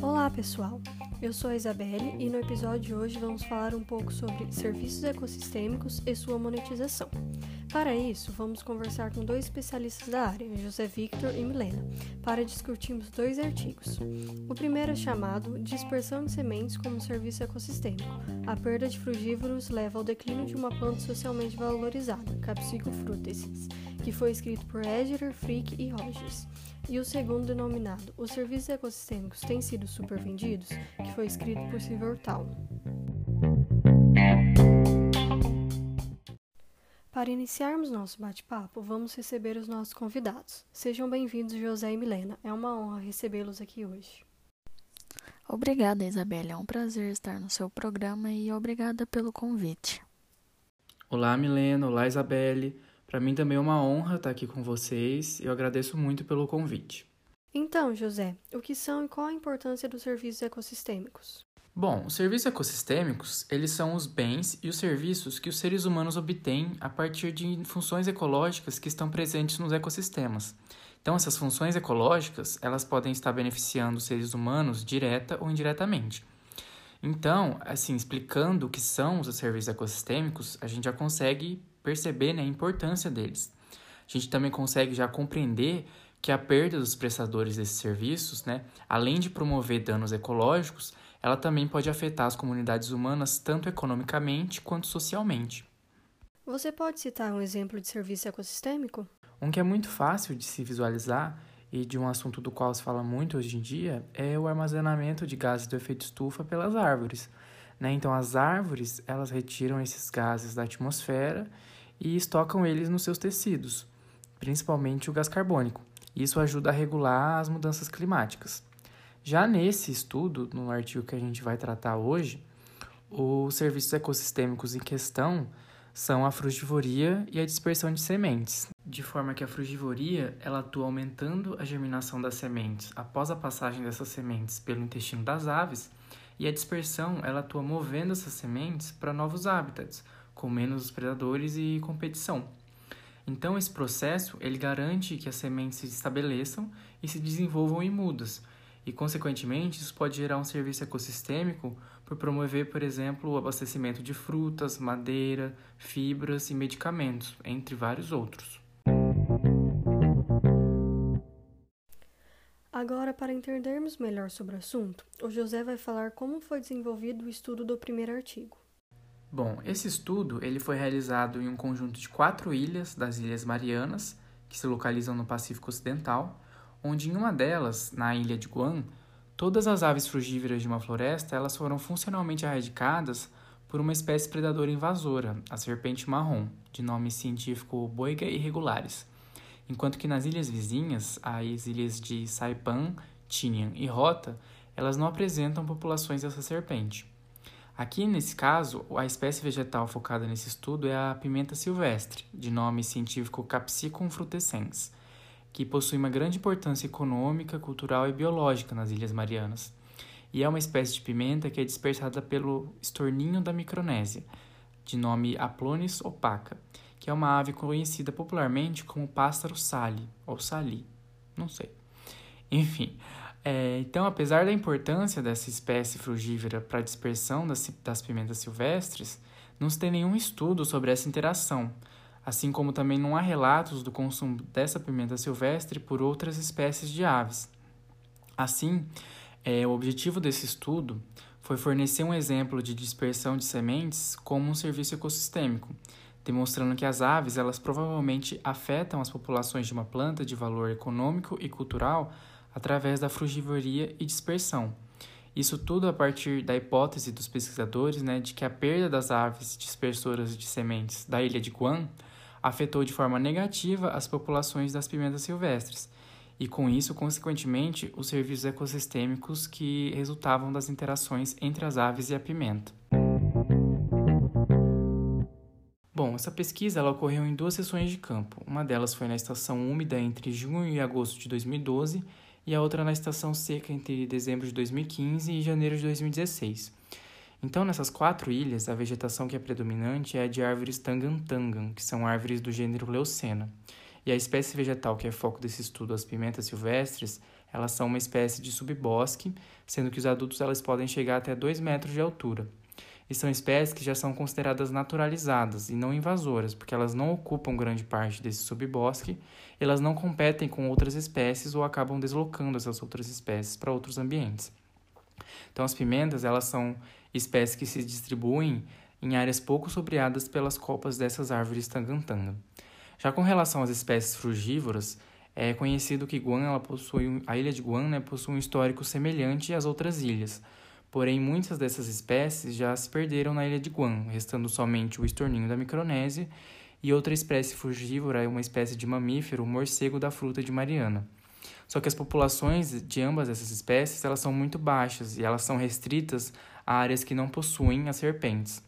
Olá, pessoal. Eu sou a Isabelle e no episódio de hoje vamos falar um pouco sobre serviços ecossistêmicos e sua monetização. Para isso, vamos conversar com dois especialistas da área, José Victor e Milena, para discutirmos dois artigos. O primeiro é chamado Dispersão de sementes como serviço ecossistêmico. A perda de frugívoros leva ao declínio de uma planta socialmente valorizada, Capsico frutescens, que foi escrito por Edger, Frick e Rogers. E o segundo, denominado Os Serviços Ecossistêmicos Têm Sido Supervendidos, que foi escrito por Silver Para iniciarmos nosso bate-papo, vamos receber os nossos convidados. Sejam bem-vindos, José e Milena. É uma honra recebê-los aqui hoje. Obrigada, Isabelle. É um prazer estar no seu programa e obrigada pelo convite. Olá, Milena. Olá, Isabelle. Para mim também é uma honra estar aqui com vocês e eu agradeço muito pelo convite. Então, José, o que são e qual a importância dos serviços ecossistêmicos? Bom, os serviços ecossistêmicos, eles são os bens e os serviços que os seres humanos obtêm a partir de funções ecológicas que estão presentes nos ecossistemas. Então, essas funções ecológicas, elas podem estar beneficiando os seres humanos direta ou indiretamente. Então, assim, explicando o que são os serviços ecossistêmicos, a gente já consegue perceber né, a importância deles. A gente também consegue já compreender que a perda dos prestadores desses serviços, né, além de promover danos ecológicos, ela também pode afetar as comunidades humanas tanto economicamente quanto socialmente. Você pode citar um exemplo de serviço ecossistêmico? Um que é muito fácil de se visualizar e de um assunto do qual se fala muito hoje em dia é o armazenamento de gases do efeito estufa pelas árvores. Né? Então, as árvores elas retiram esses gases da atmosfera e estocam eles nos seus tecidos, principalmente o gás carbônico. Isso ajuda a regular as mudanças climáticas. Já nesse estudo, no artigo que a gente vai tratar hoje, os serviços ecossistêmicos em questão são a frugivoria e a dispersão de sementes, de forma que a frugivoria ela atua aumentando a germinação das sementes após a passagem dessas sementes pelo intestino das aves, e a dispersão ela atua movendo essas sementes para novos hábitats, com menos predadores e competição. Então esse processo ele garante que as sementes se estabeleçam e se desenvolvam em mudas, e, consequentemente, isso pode gerar um serviço ecossistêmico por promover, por exemplo, o abastecimento de frutas, madeira, fibras e medicamentos, entre vários outros. Agora, para entendermos melhor sobre o assunto, o José vai falar como foi desenvolvido o estudo do primeiro artigo. Bom, esse estudo ele foi realizado em um conjunto de quatro ilhas das Ilhas Marianas, que se localizam no Pacífico Ocidental, onde em uma delas, na ilha de Guam, todas as aves frugívoras de uma floresta elas foram funcionalmente erradicadas por uma espécie predadora invasora, a serpente marrom, de nome científico Boiga irregulares, enquanto que nas ilhas vizinhas, as ilhas de Saipan, Tinian e Rota, elas não apresentam populações dessa serpente. Aqui, nesse caso, a espécie vegetal focada nesse estudo é a pimenta silvestre, de nome científico Capsicum frutescens, que possui uma grande importância econômica, cultural e biológica nas Ilhas Marianas. E é uma espécie de pimenta que é dispersada pelo estorninho da Micronésia, de nome Aplonis opaca, que é uma ave conhecida popularmente como pássaro sali, ou sali, não sei. Enfim, é, então, apesar da importância dessa espécie frugívora para a dispersão das, das pimentas silvestres, não se tem nenhum estudo sobre essa interação, assim como também não há relatos do consumo dessa pimenta silvestre por outras espécies de aves. Assim, é, o objetivo desse estudo foi fornecer um exemplo de dispersão de sementes como um serviço ecossistêmico, demonstrando que as aves elas provavelmente afetam as populações de uma planta de valor econômico e cultural através da frugivoria e dispersão. Isso tudo a partir da hipótese dos pesquisadores né, de que a perda das aves dispersoras de sementes da ilha de Guam afetou de forma negativa as populações das pimentas silvestres, e com isso, consequentemente, os serviços ecossistêmicos que resultavam das interações entre as aves e a pimenta. Bom, essa pesquisa ela ocorreu em duas sessões de campo. Uma delas foi na estação úmida entre junho e agosto de 2012 e a outra na estação seca entre dezembro de 2015 e janeiro de 2016. Então, nessas quatro ilhas, a vegetação que é predominante é a de árvores tangantangan, que são árvores do gênero Leucena. E a espécie vegetal que é foco desse estudo, as pimentas silvestres, elas são uma espécie de subbosque, sendo que os adultos elas podem chegar até 2 metros de altura. E são espécies que já são consideradas naturalizadas e não invasoras, porque elas não ocupam grande parte desse subbosque, elas não competem com outras espécies ou acabam deslocando essas outras espécies para outros ambientes. Então as pimentas, elas são espécies que se distribuem em áreas pouco sombreadas pelas copas dessas árvores tangantanga. Já com relação às espécies frugívoras, é conhecido que Guam, possui, a ilha de Guam né, possui um histórico semelhante às outras ilhas, porém muitas dessas espécies já se perderam na ilha de Guam, restando somente o estorninho da Micronésia e outra espécie frugívora é uma espécie de mamífero, o morcego da fruta de Mariana. Só que as populações de ambas essas espécies elas são muito baixas e elas são restritas áreas que não possuem as serpentes.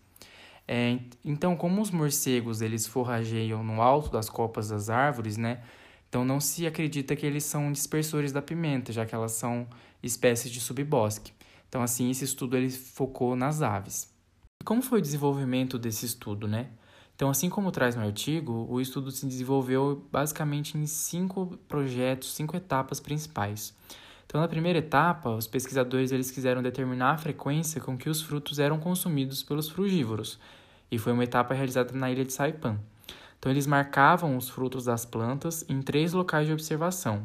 É, então, como os morcegos eles forrageiam no alto das copas das árvores, né? Então não se acredita que eles são dispersores da pimenta, já que elas são espécies de subbosque. Então assim, esse estudo ele focou nas aves. E como foi o desenvolvimento desse estudo, né? Então, assim como traz no artigo, o estudo se desenvolveu basicamente em cinco projetos, cinco etapas principais. Então, na primeira etapa, os pesquisadores eles quiseram determinar a frequência com que os frutos eram consumidos pelos frugívoros, e foi uma etapa realizada na ilha de Saipan. Então, eles marcavam os frutos das plantas em três locais de observação.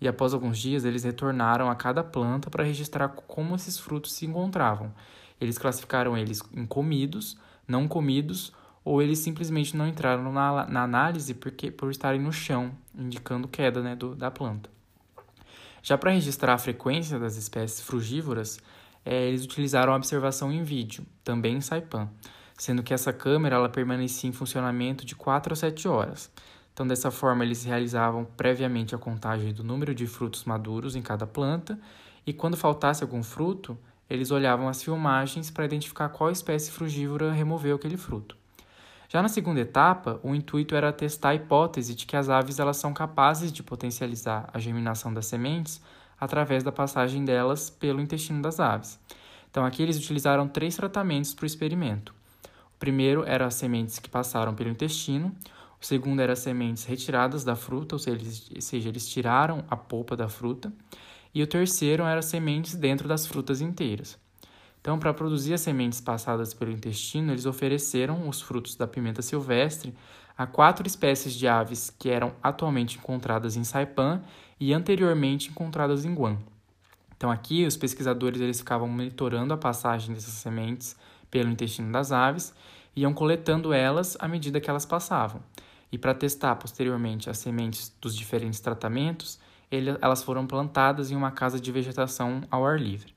E após alguns dias, eles retornaram a cada planta para registrar como esses frutos se encontravam. Eles classificaram eles em comidos, não comidos, ou eles simplesmente não entraram na, na análise porque, por estarem no chão, indicando queda né, do, da planta. Já para registrar a frequência das espécies frugívoras, é, eles utilizaram a observação em vídeo, também em Saipan sendo que essa câmera ela permanecia em funcionamento de 4 a 7 horas. Então, dessa forma, eles realizavam previamente a contagem do número de frutos maduros em cada planta e, quando faltasse algum fruto, eles olhavam as filmagens para identificar qual espécie frugívora removeu aquele fruto. Já na segunda etapa, o intuito era testar a hipótese de que as aves elas são capazes de potencializar a germinação das sementes através da passagem delas pelo intestino das aves. Então, aqui eles utilizaram três tratamentos para o experimento. O primeiro era as sementes que passaram pelo intestino, o segundo era as sementes retiradas da fruta, ou seja, eles, ou seja, eles tiraram a polpa da fruta, e o terceiro era as sementes dentro das frutas inteiras. Então, para produzir as sementes passadas pelo intestino, eles ofereceram os frutos da pimenta silvestre a quatro espécies de aves que eram atualmente encontradas em Saipan e anteriormente encontradas em Guam. Então, aqui os pesquisadores eles ficavam monitorando a passagem dessas sementes pelo intestino das aves e iam coletando elas à medida que elas passavam. E para testar posteriormente as sementes dos diferentes tratamentos, elas foram plantadas em uma casa de vegetação ao ar livre.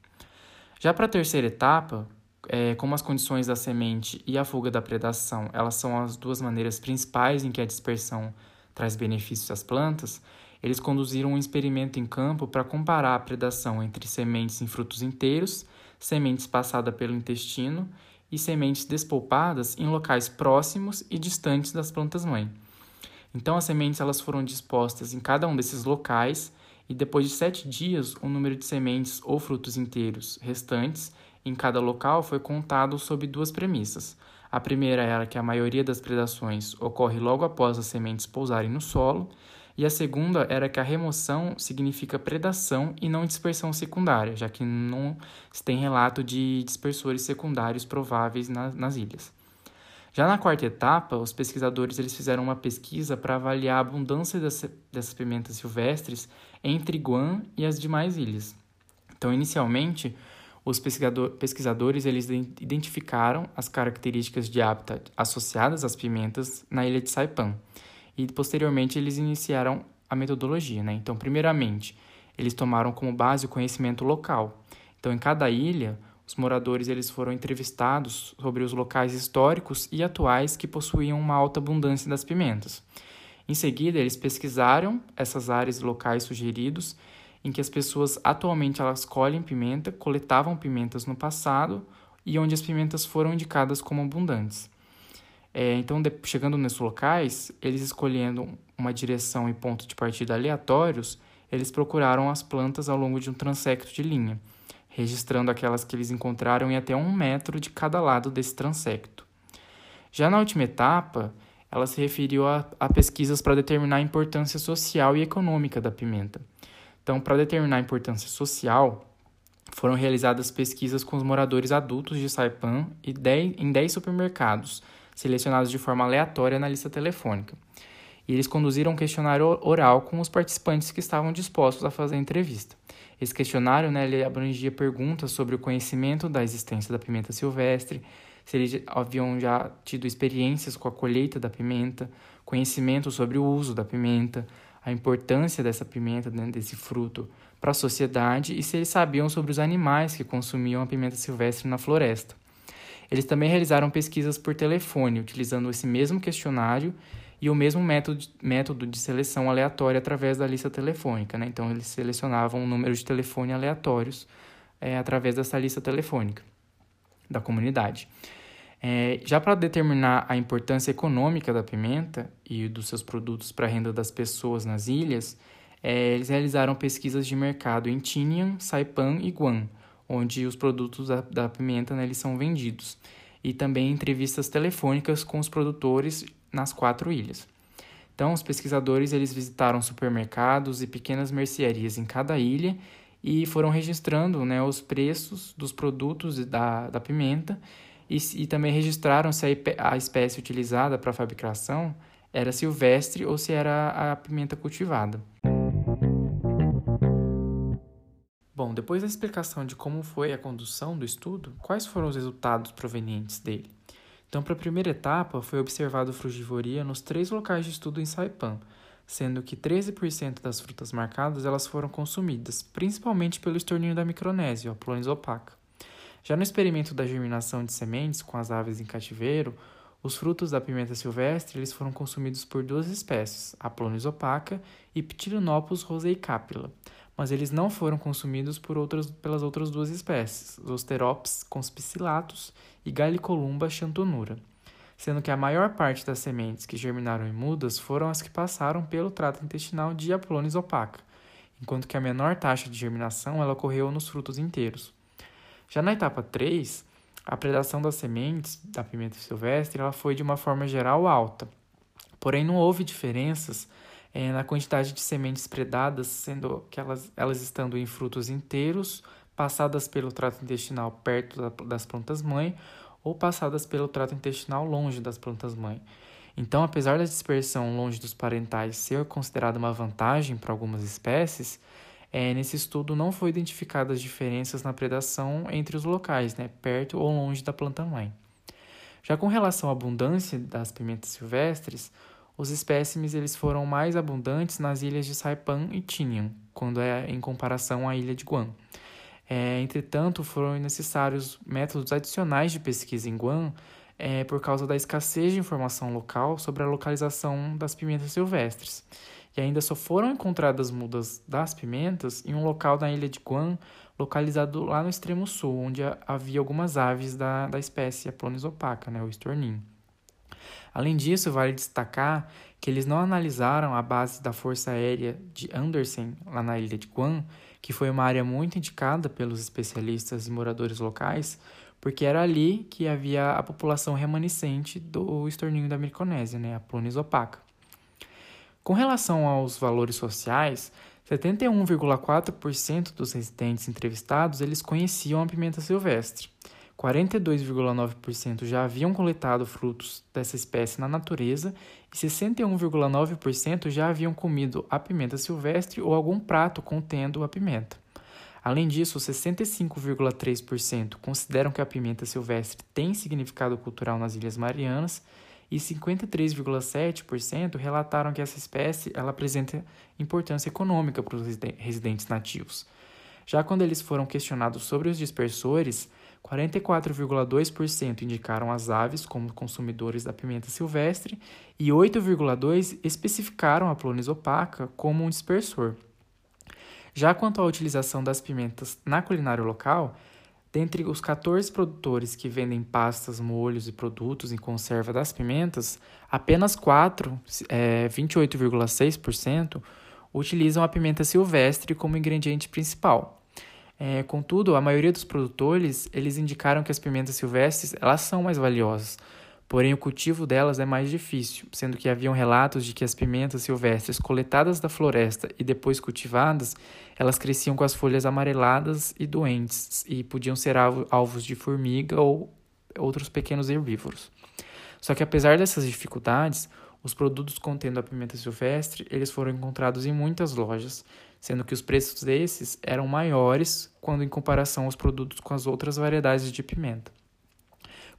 Já para a terceira etapa, é, como as condições da semente e a fuga da predação elas são as duas maneiras principais em que a dispersão traz benefícios às plantas, eles conduziram um experimento em campo para comparar a predação entre sementes em frutos inteiros, sementes passadas pelo intestino e sementes despolpadas em locais próximos e distantes das plantas-mãe. Então, as sementes elas foram dispostas em cada um desses locais e depois de sete dias, o número de sementes ou frutos inteiros restantes em cada local foi contado sob duas premissas. A primeira era que a maioria das predações ocorre logo após as sementes pousarem no solo, e a segunda era que a remoção significa predação e não dispersão secundária, já que não se tem relato de dispersores secundários prováveis nas, nas ilhas. Já na quarta etapa, os pesquisadores eles fizeram uma pesquisa para avaliar a abundância dessas pimentas silvestres entre Guam e as demais ilhas. Então, inicialmente, os pesquisador, pesquisadores eles identificaram as características de hábitat associadas às pimentas na ilha de Saipan e posteriormente eles iniciaram a metodologia. Né? Então, primeiramente, eles tomaram como base o conhecimento local. Então, em cada ilha, os moradores eles foram entrevistados sobre os locais históricos e atuais que possuíam uma alta abundância das pimentas. Em seguida, eles pesquisaram essas áreas locais sugeridos em que as pessoas atualmente elas colhem pimenta, coletavam pimentas no passado e onde as pimentas foram indicadas como abundantes. É, então, de, chegando nesses locais, eles escolhendo uma direção e ponto de partida aleatórios, eles procuraram as plantas ao longo de um transecto de linha, registrando aquelas que eles encontraram em até um metro de cada lado desse transecto. Já na última etapa, ela se referiu a, a pesquisas para determinar a importância social e econômica da pimenta. Então, para determinar a importância social, foram realizadas pesquisas com os moradores adultos de Saipan e em 10 supermercados, selecionados de forma aleatória na lista telefônica. E eles conduziram um questionário oral com os participantes que estavam dispostos a fazer a entrevista. Esse questionário né, ele abrangia perguntas sobre o conhecimento da existência da pimenta silvestre, se eles haviam já tido experiências com a colheita da pimenta, conhecimento sobre o uso da pimenta, a importância dessa pimenta, né, desse fruto, para a sociedade e se eles sabiam sobre os animais que consumiam a pimenta silvestre na floresta. Eles também realizaram pesquisas por telefone, utilizando esse mesmo questionário e o mesmo método, método de seleção aleatória através da lista telefônica. Né? Então, eles selecionavam um número de telefone aleatórios é, através dessa lista telefônica da comunidade. É, já para determinar a importância econômica da pimenta e dos seus produtos para a renda das pessoas nas ilhas, é, eles realizaram pesquisas de mercado em Tinian, Saipan e Guam, onde os produtos da, da pimenta né, eles são vendidos, e também entrevistas telefônicas com os produtores nas quatro ilhas. Então, os pesquisadores eles visitaram supermercados e pequenas mercearias em cada ilha e foram registrando né, os preços dos produtos da, da pimenta e, e também registraram se a, a espécie utilizada para a fabricação era silvestre ou se era a pimenta cultivada. Bom, depois da explicação de como foi a condução do estudo, quais foram os resultados provenientes dele? Então, para a primeira etapa, foi observado frugivoria nos três locais de estudo em Saipan, sendo que 13% das frutas marcadas elas foram consumidas, principalmente pelo estorninho da Micronésia, Aplonis opaca. Já no experimento da germinação de sementes com as aves em cativeiro, os frutos da pimenta silvestre eles foram consumidos por duas espécies, Aplonis opaca e Ptilinopus roseicapilla, mas eles não foram consumidos por outras, pelas outras duas espécies, Zosterops conspicillatus e Gallicolumba chantonura, sendo que a maior parte das sementes que germinaram em mudas foram as que passaram pelo trato intestinal de Aplonis opaca, enquanto que a menor taxa de germinação ela ocorreu nos frutos inteiros. Já na etapa 3, a predação das sementes da pimenta silvestre ela foi de uma forma geral alta, porém não houve diferenças é, na quantidade de sementes predadas, sendo que elas, elas estando em frutos inteiros passadas pelo trato intestinal perto da, das plantas-mãe ou passadas pelo trato intestinal longe das plantas-mãe. Então, apesar da dispersão longe dos parentais ser considerada uma vantagem para algumas espécies, é, nesse estudo não foi identificadas diferenças na predação entre os locais, né, perto ou longe da planta-mãe. Já com relação à abundância das pimentas silvestres, os espécimes eles foram mais abundantes nas ilhas de Saipan e Tinian, quando é em comparação à ilha de Guam. É, entretanto, foram necessários métodos adicionais de pesquisa em Guam é, por causa da escassez de informação local sobre a localização das pimentas silvestres. E ainda só foram encontradas mudas das pimentas em um local da ilha de Guam, localizado lá no extremo sul, onde havia algumas aves da, da espécie Aplonis opaca, né, o estorninho. Além disso, vale destacar que eles não analisaram a base da Força Aérea de Andersen, lá na ilha de Guam, que foi uma área muito indicada pelos especialistas e moradores locais, porque era ali que havia a população remanescente do estorninho da Micronésia, né, a Plunis opaca. Com relação aos valores sociais, 71,4% dos residentes entrevistados eles conheciam a pimenta silvestre. 42,9% já haviam coletado frutos dessa espécie na natureza e 61,9% já haviam comido a pimenta silvestre ou algum prato contendo a pimenta. Além disso, 65,3% consideram que a pimenta silvestre tem significado cultural nas Ilhas Marianas e 53,7% relataram que essa espécie ela apresenta importância econômica para os residentes nativos. Já quando eles foram questionados sobre os dispersores, 44,2% indicaram as aves como consumidores da pimenta silvestre e 8,2% especificaram a Plonis opaca como um dispersor. Já quanto à utilização das pimentas na culinária local, dentre os 14 produtores que vendem pastas, molhos e produtos em conserva das pimentas, apenas 4, é, 28,6%, utilizam a pimenta silvestre como ingrediente principal. É, contudo, a maioria dos produtores eles indicaram que as pimentas silvestres elas são mais valiosas, Porém, o cultivo delas é mais difícil, sendo que haviam relatos de que as pimentas silvestres coletadas da floresta e depois cultivadas, elas cresciam com as folhas amareladas e doentes e podiam ser alvos de formiga ou outros pequenos herbívoros. Só que apesar dessas dificuldades, os produtos contendo a pimenta silvestre, eles foram encontrados em muitas lojas, sendo que os preços desses eram maiores quando em comparação aos produtos com as outras variedades de pimenta.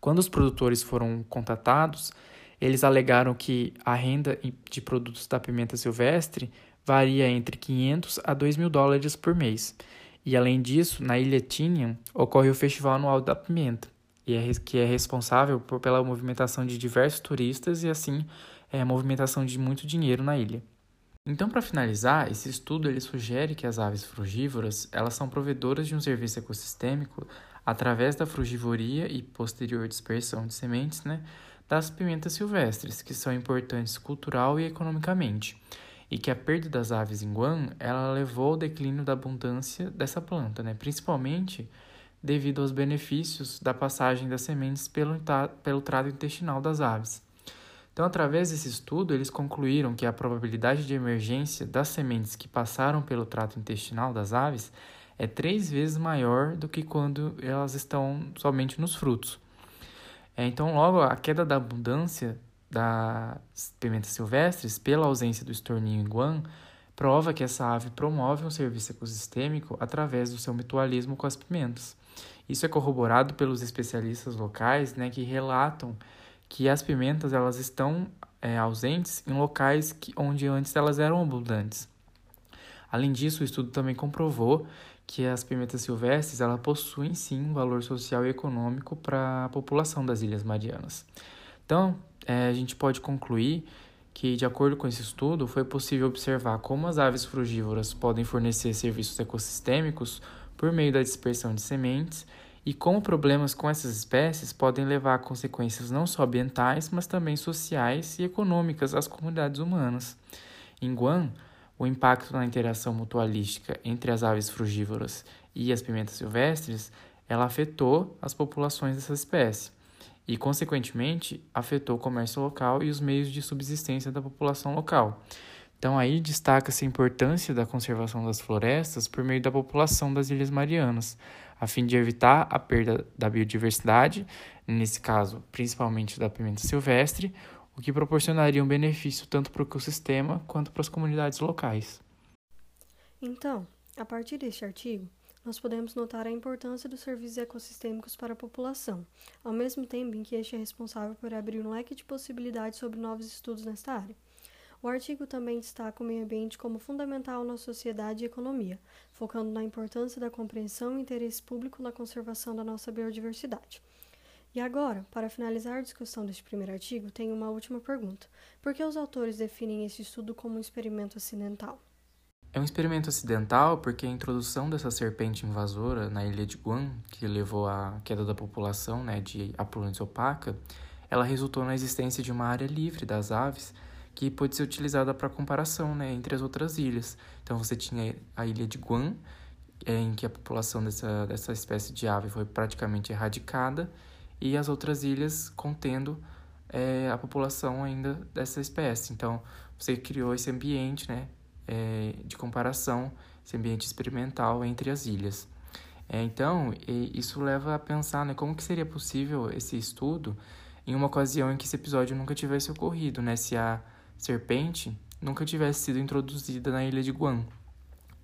Quando os produtores foram contatados, eles alegaram que a renda de produtos da pimenta silvestre varia entre 500 a 2 mil dólares por mês. E além disso, na ilha Tinian ocorre o Festival Anual da Pimenta, é, que é responsável pela movimentação de diversos turistas e assim é, movimentação de muito dinheiro na ilha. Então, para finalizar, esse estudo ele sugere que as aves frugívoras elas são provedoras de um serviço ecossistêmico através da frugivoria e posterior dispersão de sementes né, das pimentas silvestres, que são importantes cultural e economicamente, e que a perda das aves em Guam ela levou ao declínio da abundância dessa planta, né, principalmente devido aos benefícios da passagem das sementes pelo, pelo trato intestinal das aves. Então, através desse estudo, eles concluíram que a probabilidade de emergência das sementes que passaram pelo trato intestinal das aves é três vezes maior do que quando elas estão somente nos frutos. É, então, logo, a queda da abundância das pimentas silvestres pela ausência do estorninho em Guam prova que essa ave promove um serviço ecossistêmico através do seu mutualismo com as pimentas. Isso é corroborado pelos especialistas locais, né, que relatam que as pimentas elas estão é, ausentes em locais que, onde antes elas eram abundantes. Além disso, o estudo também comprovou que as pimentas silvestres ela possuem sim um valor social e econômico para a população das Ilhas Marianas. Então, é, a gente pode concluir que, de acordo com esse estudo, foi possível observar como as aves frugívoras podem fornecer serviços ecossistêmicos por meio da dispersão de sementes e como problemas com essas espécies podem levar a consequências não só ambientais, mas também sociais e econômicas às comunidades humanas. Em Guam, o impacto na interação mutualística entre as aves frugívoras e as pimentas silvestres, ela afetou as populações dessa espécie e, consequentemente, afetou o comércio local e os meios de subsistência da população local. Então, aí destaca-se a importância da conservação das florestas por meio da população das Ilhas Marianas, a fim de evitar a perda da biodiversidade, nesse caso, principalmente da pimenta silvestre, o que proporcionaria um benefício tanto para o ecossistema quanto para as comunidades locais. Então, a partir deste artigo, nós podemos notar a importância dos serviços ecossistêmicos para a população, ao mesmo tempo em que este é responsável por abrir um leque de possibilidades sobre novos estudos nesta área. O artigo também destaca o meio ambiente como fundamental na sociedade e economia, focando na importância da compreensão e interesse público na conservação da nossa biodiversidade. E agora, para finalizar a discussão deste primeiro artigo, tenho uma última pergunta. Por que os autores definem este estudo como um experimento acidental? É um experimento acidental porque a introdução dessa serpente invasora na ilha de Guam, que levou à queda da população né, de Apulônis opaca, ela resultou na existência de uma área livre das aves que pôde ser utilizada para comparação né, entre as outras ilhas. Então você tinha a ilha de Guam, em que a população dessa, dessa espécie de ave foi praticamente erradicada, e as outras ilhas contendo é, a população ainda dessa espécie. Então, você criou esse ambiente né, é, de comparação, esse ambiente experimental entre as ilhas. É, então, isso leva a pensar né, como que seria possível esse estudo em uma ocasião em que esse episódio nunca tivesse ocorrido, né, se a serpente nunca tivesse sido introduzida na ilha de Guam.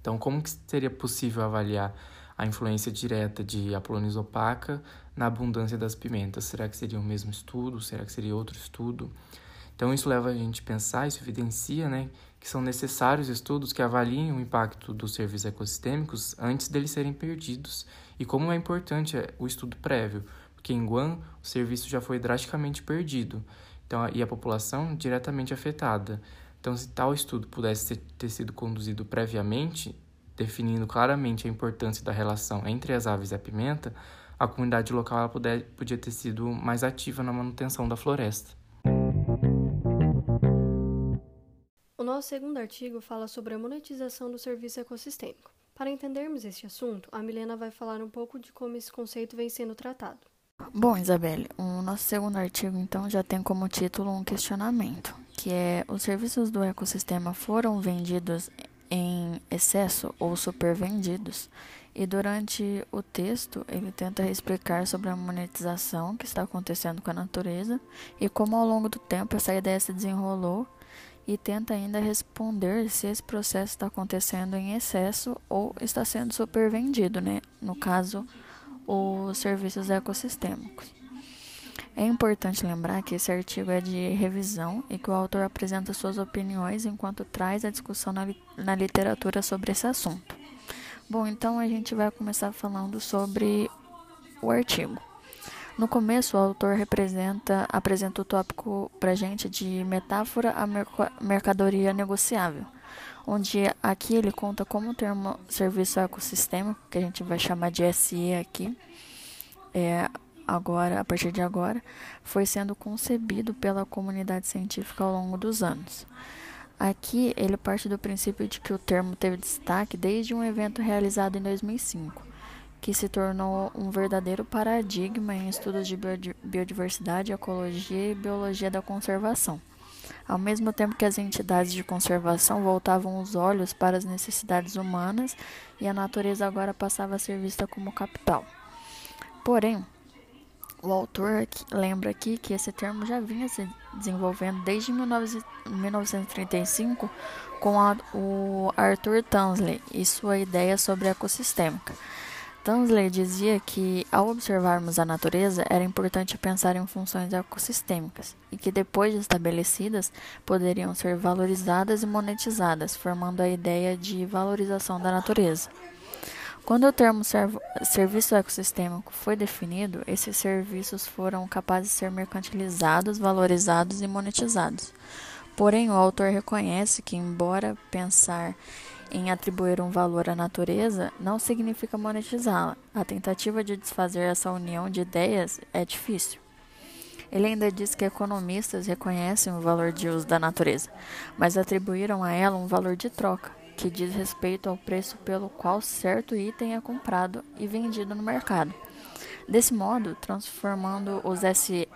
Então, como que seria possível avaliar a influência direta de Apolonis opaca na abundância das pimentas. Será que seria o mesmo estudo? Será que seria outro estudo? Então, isso leva a gente a pensar, isso evidencia né, que são necessários estudos que avaliem o impacto dos serviços ecossistêmicos antes deles serem perdidos e como é importante é, o estudo prévio, porque em Guam o serviço já foi drasticamente perdido então, e a população diretamente afetada. Então, se tal estudo pudesse ter sido conduzido previamente, definindo claramente a importância da relação entre as aves e a pimenta, a comunidade local puder, podia ter sido mais ativa na manutenção da floresta. O nosso segundo artigo fala sobre a monetização do serviço ecossistêmico. Para entendermos este assunto, a Milena vai falar um pouco de como esse conceito vem sendo tratado. Bom, Isabelle, o nosso segundo artigo então já tem como título um questionamento, que é: os serviços do ecossistema foram vendidos em excesso ou supervendidos? E durante o texto, ele tenta explicar sobre a monetização que está acontecendo com a natureza e como ao longo do tempo essa ideia se desenrolou e tenta ainda responder se esse processo está acontecendo em excesso ou está sendo supervendido, né? No caso, os serviços ecossistêmicos. É importante lembrar que esse artigo é de revisão e que o autor apresenta suas opiniões enquanto traz a discussão na, na literatura sobre esse assunto. Bom, então a gente vai começar falando sobre o artigo. No começo, o autor representa, apresenta o tópico para gente de metáfora à mercadoria negociável, onde aqui ele conta como o termo serviço ecossistêmico, que a gente vai chamar de SE aqui, é, agora, a partir de agora, foi sendo concebido pela comunidade científica ao longo dos anos. Aqui ele parte do princípio de que o termo teve destaque desde um evento realizado em 2005, que se tornou um verdadeiro paradigma em estudos de biodiversidade, ecologia e biologia da conservação. Ao mesmo tempo que as entidades de conservação voltavam os olhos para as necessidades humanas e a natureza agora passava a ser vista como capital. Porém, o autor lembra aqui que esse termo já vinha se desenvolvendo desde 1935 com a, o Arthur Tansley e sua ideia sobre ecossistêmica. Tansley dizia que, ao observarmos a natureza, era importante pensar em funções ecossistêmicas e que, depois de estabelecidas, poderiam ser valorizadas e monetizadas, formando a ideia de valorização da natureza. Quando o termo serviço ecossistêmico foi definido, esses serviços foram capazes de ser mercantilizados, valorizados e monetizados. Porém, o autor reconhece que, embora pensar em atribuir um valor à natureza não significa monetizá-la. A tentativa de desfazer essa união de ideias é difícil. Ele ainda diz que economistas reconhecem o valor de uso da natureza, mas atribuíram a ela um valor de troca que diz respeito ao preço pelo qual certo item é comprado e vendido no mercado. Desse modo, transformando os SE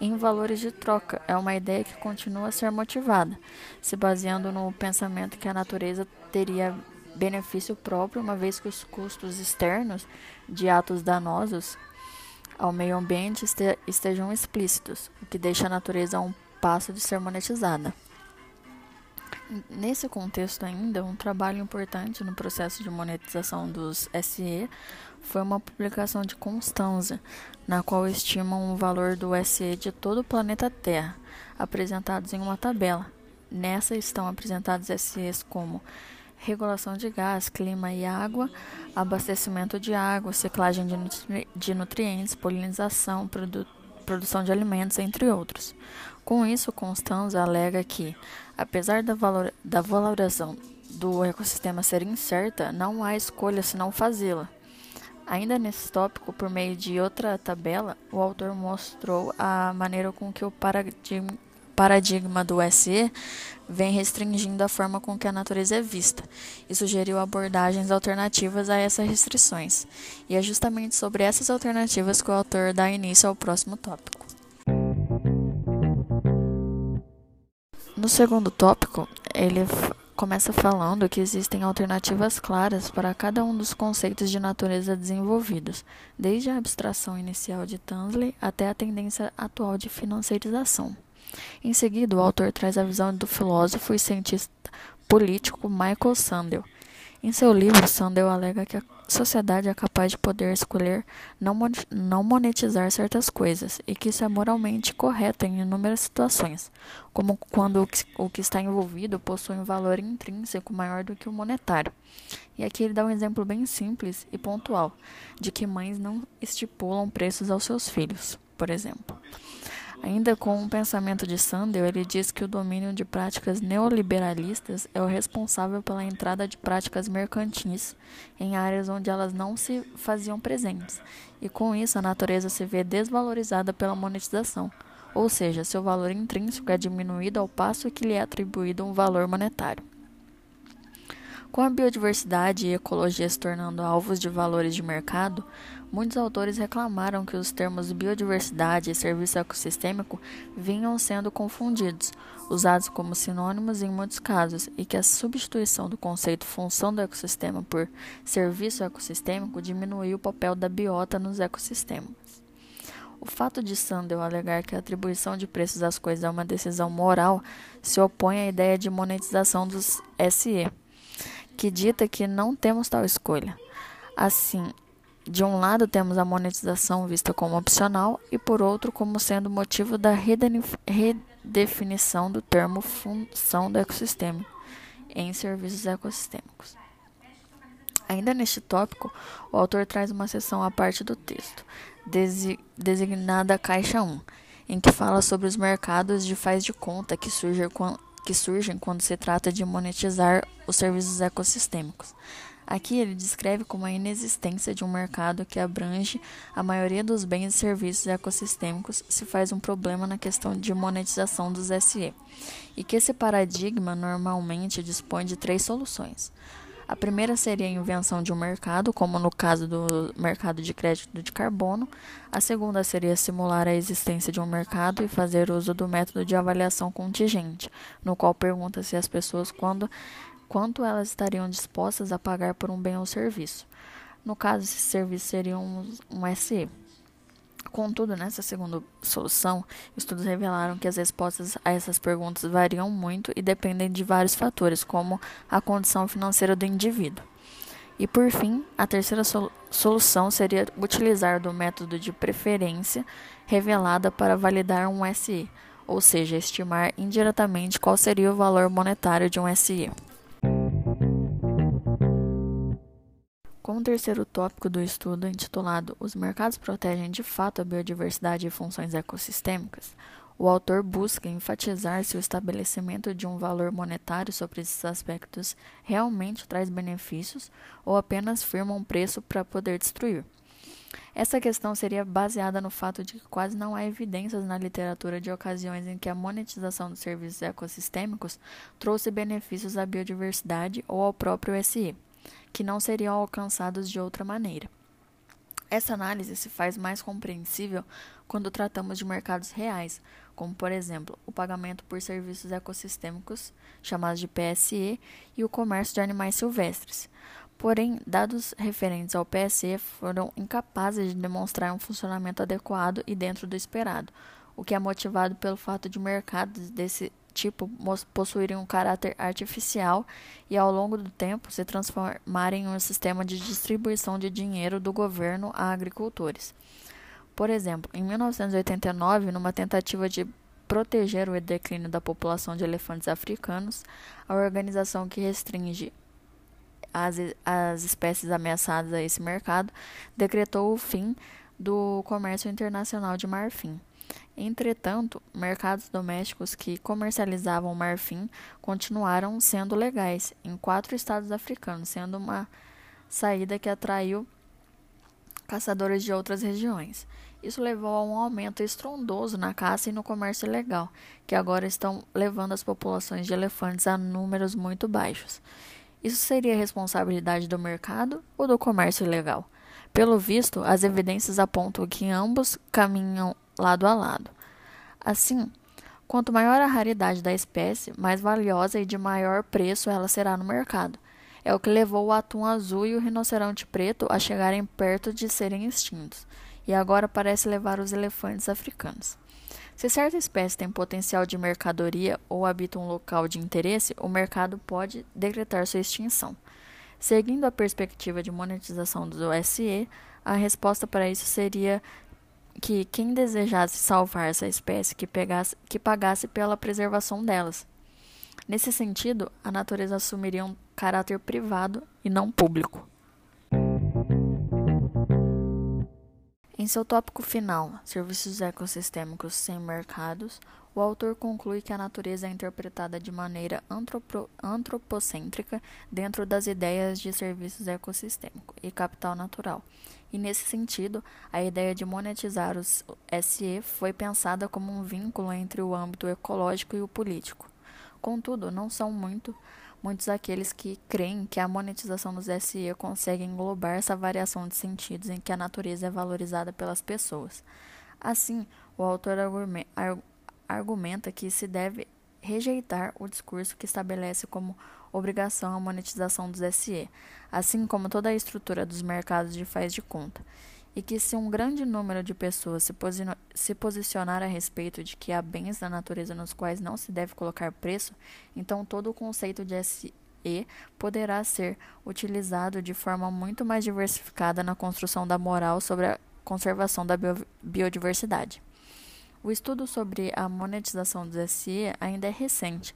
em valores de troca, é uma ideia que continua a ser motivada, se baseando no pensamento que a natureza teria benefício próprio, uma vez que os custos externos de atos danosos ao meio ambiente estejam explícitos, o que deixa a natureza a um passo de ser monetizada. Nesse contexto ainda, um trabalho importante no processo de monetização dos SE foi uma publicação de Constanza, na qual estimam o valor do SE de todo o planeta Terra, apresentados em uma tabela. Nessa estão apresentados SEs como regulação de gás, clima e água, abastecimento de água, ciclagem de, nutri de nutrientes, polinização, produ produção de alimentos, entre outros. Com isso, Constanza alega que, apesar da, valor, da valoração do ecossistema ser incerta, não há escolha senão fazê-la. Ainda nesse tópico, por meio de outra tabela, o autor mostrou a maneira com que o paradigma, paradigma do SE vem restringindo a forma com que a natureza é vista e sugeriu abordagens alternativas a essas restrições. E é justamente sobre essas alternativas que o autor dá início ao próximo tópico. No segundo tópico, ele começa falando que existem alternativas claras para cada um dos conceitos de natureza desenvolvidos, desde a abstração inicial de Tansley até a tendência atual de financiarização. Em seguida, o autor traz a visão do filósofo e cientista político Michael Sandel, em seu livro, Sandel alega que a sociedade é capaz de poder escolher não monetizar certas coisas e que isso é moralmente correto em inúmeras situações, como quando o que está envolvido possui um valor intrínseco maior do que o monetário. E aqui ele dá um exemplo bem simples e pontual de que mães não estipulam preços aos seus filhos, por exemplo. Ainda com o pensamento de Sandel, ele diz que o domínio de práticas neoliberalistas é o responsável pela entrada de práticas mercantis em áreas onde elas não se faziam presentes, e com isso a natureza se vê desvalorizada pela monetização, ou seja, seu valor intrínseco é diminuído ao passo que lhe é atribuído um valor monetário. Com a biodiversidade e ecologia se tornando alvos de valores de mercado, muitos autores reclamaram que os termos biodiversidade e serviço ecossistêmico vinham sendo confundidos, usados como sinônimos em muitos casos, e que a substituição do conceito função do ecossistema por serviço ecossistêmico diminuiu o papel da biota nos ecossistemas. O fato de Sandel alegar que a atribuição de preços às coisas é uma decisão moral se opõe à ideia de monetização dos SE que dita que não temos tal escolha. Assim, de um lado temos a monetização vista como opcional e por outro como sendo motivo da redefinição do termo função do ecossistema em serviços ecossistêmicos. Ainda neste tópico, o autor traz uma seção à parte do texto, designada Caixa 1, em que fala sobre os mercados de faz de conta que surgem que surgem quando se trata de monetizar os serviços ecossistêmicos. Aqui ele descreve como a inexistência de um mercado que abrange a maioria dos bens e serviços ecossistêmicos se faz um problema na questão de monetização dos SE, e que esse paradigma normalmente dispõe de três soluções. A primeira seria a invenção de um mercado, como no caso do mercado de crédito de carbono. A segunda seria simular a existência de um mercado e fazer uso do método de avaliação contingente, no qual pergunta se as pessoas quando, quanto elas estariam dispostas a pagar por um bem ou serviço. No caso, esse serviço seria um, um SE. Contudo, nessa segunda solução, estudos revelaram que as respostas a essas perguntas variam muito e dependem de vários fatores, como a condição financeira do indivíduo. E por fim, a terceira solução seria utilizar do método de preferência revelada para validar um SE, ou seja, estimar indiretamente qual seria o valor monetário de um SE. Com o terceiro tópico do estudo, intitulado Os mercados protegem de fato a biodiversidade e funções ecossistêmicas, o autor busca enfatizar se o estabelecimento de um valor monetário sobre esses aspectos realmente traz benefícios ou apenas firma um preço para poder destruir. Essa questão seria baseada no fato de que quase não há evidências na literatura de ocasiões em que a monetização dos serviços ecossistêmicos trouxe benefícios à biodiversidade ou ao próprio SE que não seriam alcançados de outra maneira. Essa análise se faz mais compreensível quando tratamos de mercados reais, como, por exemplo, o pagamento por serviços ecossistêmicos, chamados de PSE, e o comércio de animais silvestres. Porém, dados referentes ao PSE foram incapazes de demonstrar um funcionamento adequado e dentro do esperado, o que é motivado pelo fato de mercados desse tipo possuírem um caráter artificial e, ao longo do tempo, se transformarem em um sistema de distribuição de dinheiro do governo a agricultores. Por exemplo, em 1989, numa tentativa de proteger o declínio da população de elefantes africanos, a organização que restringe as, as espécies ameaçadas a esse mercado decretou o fim do comércio internacional de marfim. Entretanto, mercados domésticos que comercializavam marfim continuaram sendo legais em quatro estados africanos, sendo uma saída que atraiu caçadores de outras regiões. Isso levou a um aumento estrondoso na caça e no comércio ilegal, que agora estão levando as populações de elefantes a números muito baixos. Isso seria responsabilidade do mercado ou do comércio ilegal? Pelo visto, as evidências apontam que ambos caminham lado a lado. Assim, quanto maior a raridade da espécie, mais valiosa e de maior preço ela será no mercado. É o que levou o atum azul e o rinoceronte preto a chegarem perto de serem extintos, e agora parece levar os elefantes africanos. Se certa espécie tem potencial de mercadoria ou habita um local de interesse, o mercado pode decretar sua extinção. Seguindo a perspectiva de monetização do SE, a resposta para isso seria que quem desejasse salvar essa espécie que, pegasse, que pagasse pela preservação delas. Nesse sentido, a natureza assumiria um caráter privado e não público. Em seu tópico final, Serviços ecossistêmicos sem mercados, o autor conclui que a natureza é interpretada de maneira antropo antropocêntrica dentro das ideias de serviços ecossistêmicos e capital natural. E nesse sentido, a ideia de monetizar os SE foi pensada como um vínculo entre o âmbito ecológico e o político. Contudo, não são muito muitos aqueles que creem que a monetização dos SE consegue englobar essa variação de sentidos em que a natureza é valorizada pelas pessoas. Assim, o autor argumenta que se deve rejeitar o discurso que estabelece como obrigação a monetização dos SE, assim como toda a estrutura dos mercados de faz de conta, e que se um grande número de pessoas se, posi se posicionar a respeito de que há bens da natureza nos quais não se deve colocar preço, então todo o conceito de SE poderá ser utilizado de forma muito mais diversificada na construção da moral sobre a conservação da biodiversidade. O estudo sobre a monetização do SE ainda é recente.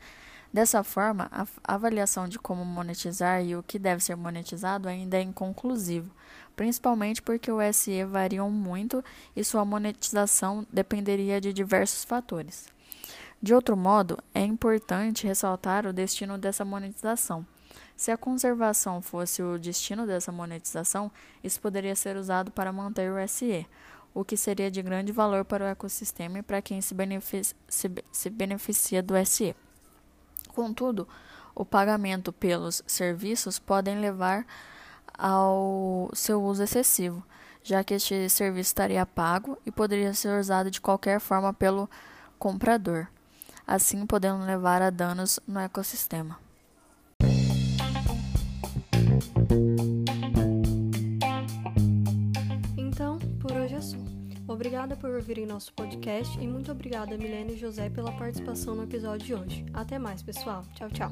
Dessa forma, a avaliação de como monetizar e o que deve ser monetizado ainda é inconclusivo, principalmente porque o SE variam muito e sua monetização dependeria de diversos fatores. De outro modo, é importante ressaltar o destino dessa monetização. Se a conservação fosse o destino dessa monetização, isso poderia ser usado para manter o SE, o que seria de grande valor para o ecossistema e para quem se beneficia, se, se beneficia do SE. Contudo, o pagamento pelos serviços podem levar ao seu uso excessivo, já que este serviço estaria pago e poderia ser usado de qualquer forma pelo comprador, assim podendo levar a danos no ecossistema. Obrigada por ouvirem nosso podcast e muito obrigada, Milena e José, pela participação no episódio de hoje. Até mais, pessoal. Tchau, tchau.